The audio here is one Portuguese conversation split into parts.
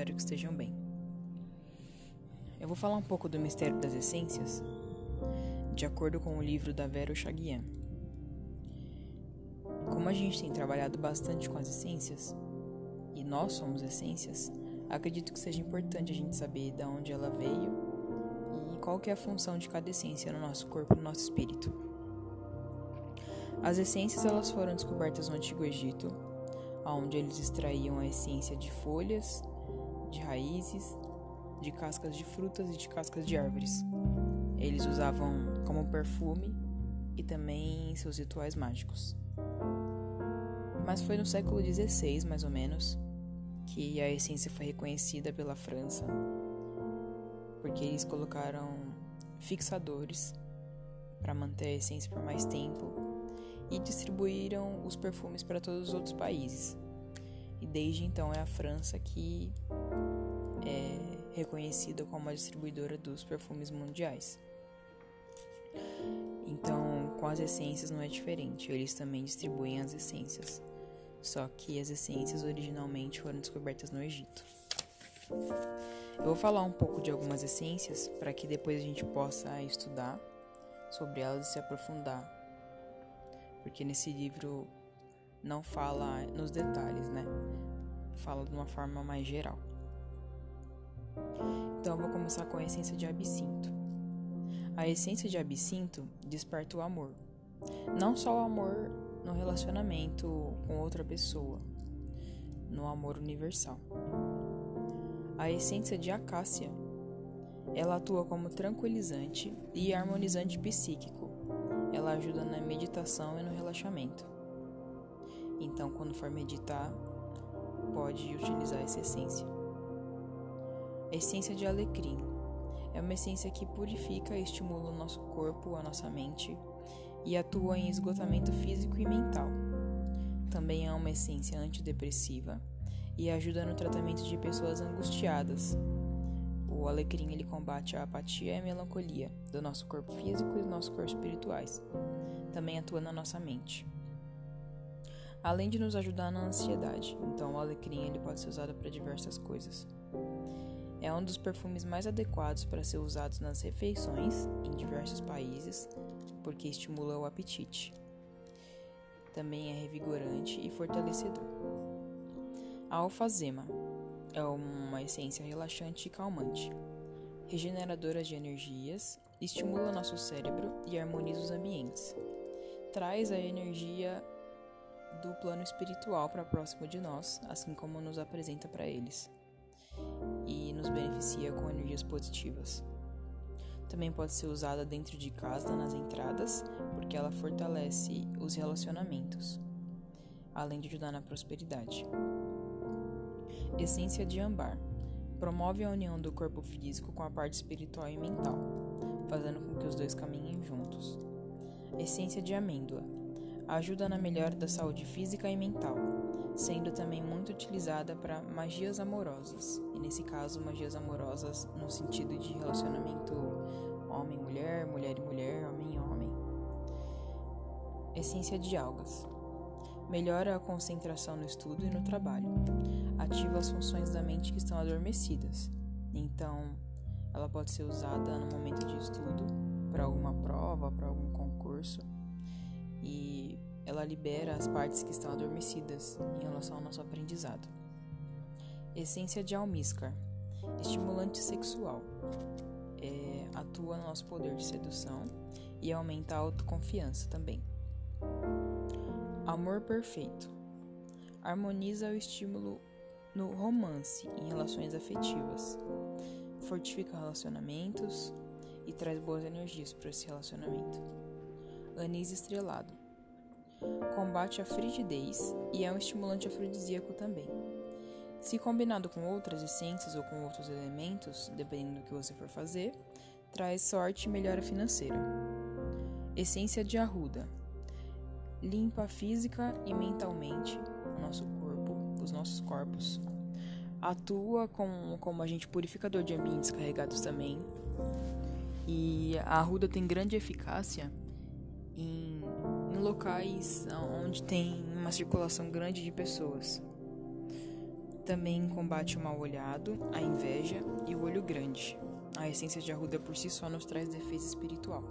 espero que estejam bem. Eu vou falar um pouco do mistério das essências, de acordo com o livro da Vera Chaguian. Como a gente tem trabalhado bastante com as essências, e nós somos essências, acredito que seja importante a gente saber de onde ela veio e qual é a função de cada essência no nosso corpo, no nosso espírito. As essências elas foram descobertas no Antigo Egito, onde eles extraíam a essência de folhas, de raízes, de cascas de frutas e de cascas de árvores. Eles usavam como perfume e também em seus rituais mágicos. Mas foi no século XVI, mais ou menos, que a essência foi reconhecida pela França, porque eles colocaram fixadores para manter a essência por mais tempo e distribuíram os perfumes para todos os outros países. E desde então é a França que é reconhecida como a distribuidora dos perfumes mundiais. Então, com as essências não é diferente, eles também distribuem as essências. Só que as essências originalmente foram descobertas no Egito. Eu vou falar um pouco de algumas essências para que depois a gente possa estudar sobre elas e se aprofundar. Porque nesse livro não fala nos detalhes, né? Fala de uma forma mais geral. Então vou começar com a essência de absinto. A essência de absinto desperta o amor. Não só o amor no relacionamento com outra pessoa, no amor universal. A essência de acácia, ela atua como tranquilizante e harmonizante psíquico. Ela ajuda na meditação e no relaxamento. Então, quando for meditar, pode utilizar essa essência. Essência de alecrim é uma essência que purifica e estimula o nosso corpo, a nossa mente e atua em esgotamento físico e mental. Também é uma essência antidepressiva e ajuda no tratamento de pessoas angustiadas. O alecrim ele combate a apatia e a melancolia do nosso corpo físico e do nosso corpo espirituais. Também atua na nossa mente. Além de nos ajudar na ansiedade, então o alecrim ele pode ser usado para diversas coisas. É um dos perfumes mais adequados para ser usados nas refeições em diversos países, porque estimula o apetite. Também é revigorante e fortalecedor. A alfazema é uma essência relaxante e calmante, regeneradora de energias, estimula nosso cérebro e harmoniza os ambientes. Traz a energia do plano espiritual para próximo de nós, assim como nos apresenta para eles, e nos beneficia com energias positivas. Também pode ser usada dentro de casa, nas entradas, porque ela fortalece os relacionamentos, além de ajudar na prosperidade. Essência de âmbar promove a união do corpo físico com a parte espiritual e mental, fazendo com que os dois caminhem juntos. Essência de amêndoa ajuda na melhora da saúde física e mental, sendo também muito utilizada para magias amorosas, e nesse caso, magias amorosas no sentido de relacionamento homem-mulher, mulher e mulher, homem e homem. Essência de algas. Melhora a concentração no estudo e no trabalho, ativa as funções da mente que estão adormecidas, então ela pode ser usada no momento de estudo, para alguma prova, para algum concurso, e ela libera as partes que estão adormecidas em relação ao nosso aprendizado. Essência de almíscar estimulante sexual. É, atua no nosso poder de sedução e aumenta a autoconfiança também. Amor perfeito. Harmoniza o estímulo no romance em relações afetivas. Fortifica relacionamentos e traz boas energias para esse relacionamento. Anis estrelado. Combate a frigidez e é um estimulante afrodisíaco também. Se combinado com outras essências ou com outros elementos, dependendo do que você for fazer, traz sorte e melhora financeira. Essência de arruda. Limpa física e mentalmente o nosso corpo, os nossos corpos. Atua com, como agente purificador de ambientes carregados também. E a arruda tem grande eficácia em locais onde tem uma circulação grande de pessoas Também combate o mal olhado, a inveja e o olho grande. A essência de arruda por si só nos traz defesa espiritual.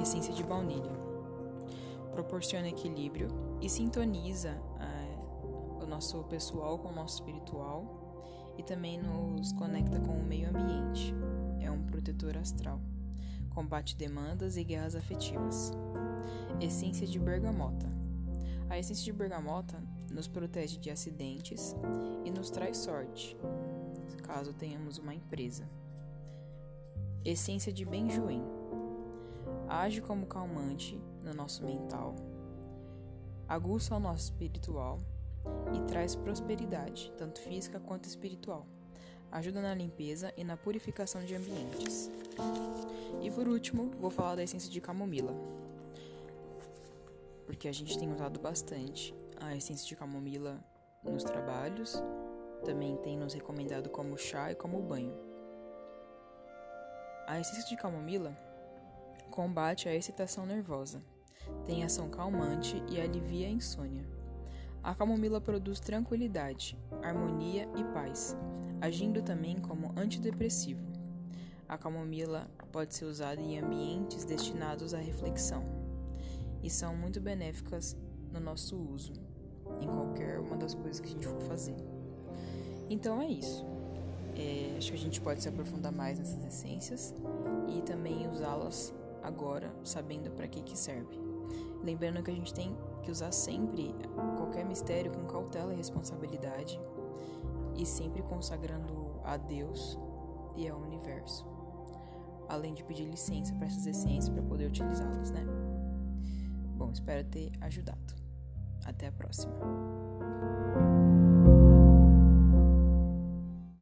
Essência de baunilha. Proporciona equilíbrio e sintoniza é, o nosso pessoal com o nosso espiritual e também nos conecta com o meio ambiente. É um protetor astral. Combate demandas e guerras afetivas. Essência de bergamota. A essência de bergamota nos protege de acidentes e nos traz sorte, caso tenhamos uma empresa. Essência de benjoim. Age como calmante no nosso mental, aguça o nosso espiritual e traz prosperidade, tanto física quanto espiritual. Ajuda na limpeza e na purificação de ambientes. E por último, vou falar da essência de camomila porque a gente tem usado bastante a essência de camomila nos trabalhos, também tem nos recomendado como chá e como banho. A essência de camomila combate a excitação nervosa, tem ação calmante e alivia a insônia. A camomila produz tranquilidade, harmonia e paz, agindo também como antidepressivo. A camomila pode ser usada em ambientes destinados à reflexão e são muito benéficas no nosso uso, em qualquer uma das coisas que a gente for fazer. Então é isso. É, acho que a gente pode se aprofundar mais nessas essências e também usá-las agora, sabendo para que, que serve. Lembrando que a gente tem que usar sempre qualquer mistério com cautela e responsabilidade e sempre consagrando a Deus e ao universo. Além de pedir licença para essas essências para poder utilizá-las, né? Bom, espero ter ajudado. Até a próxima.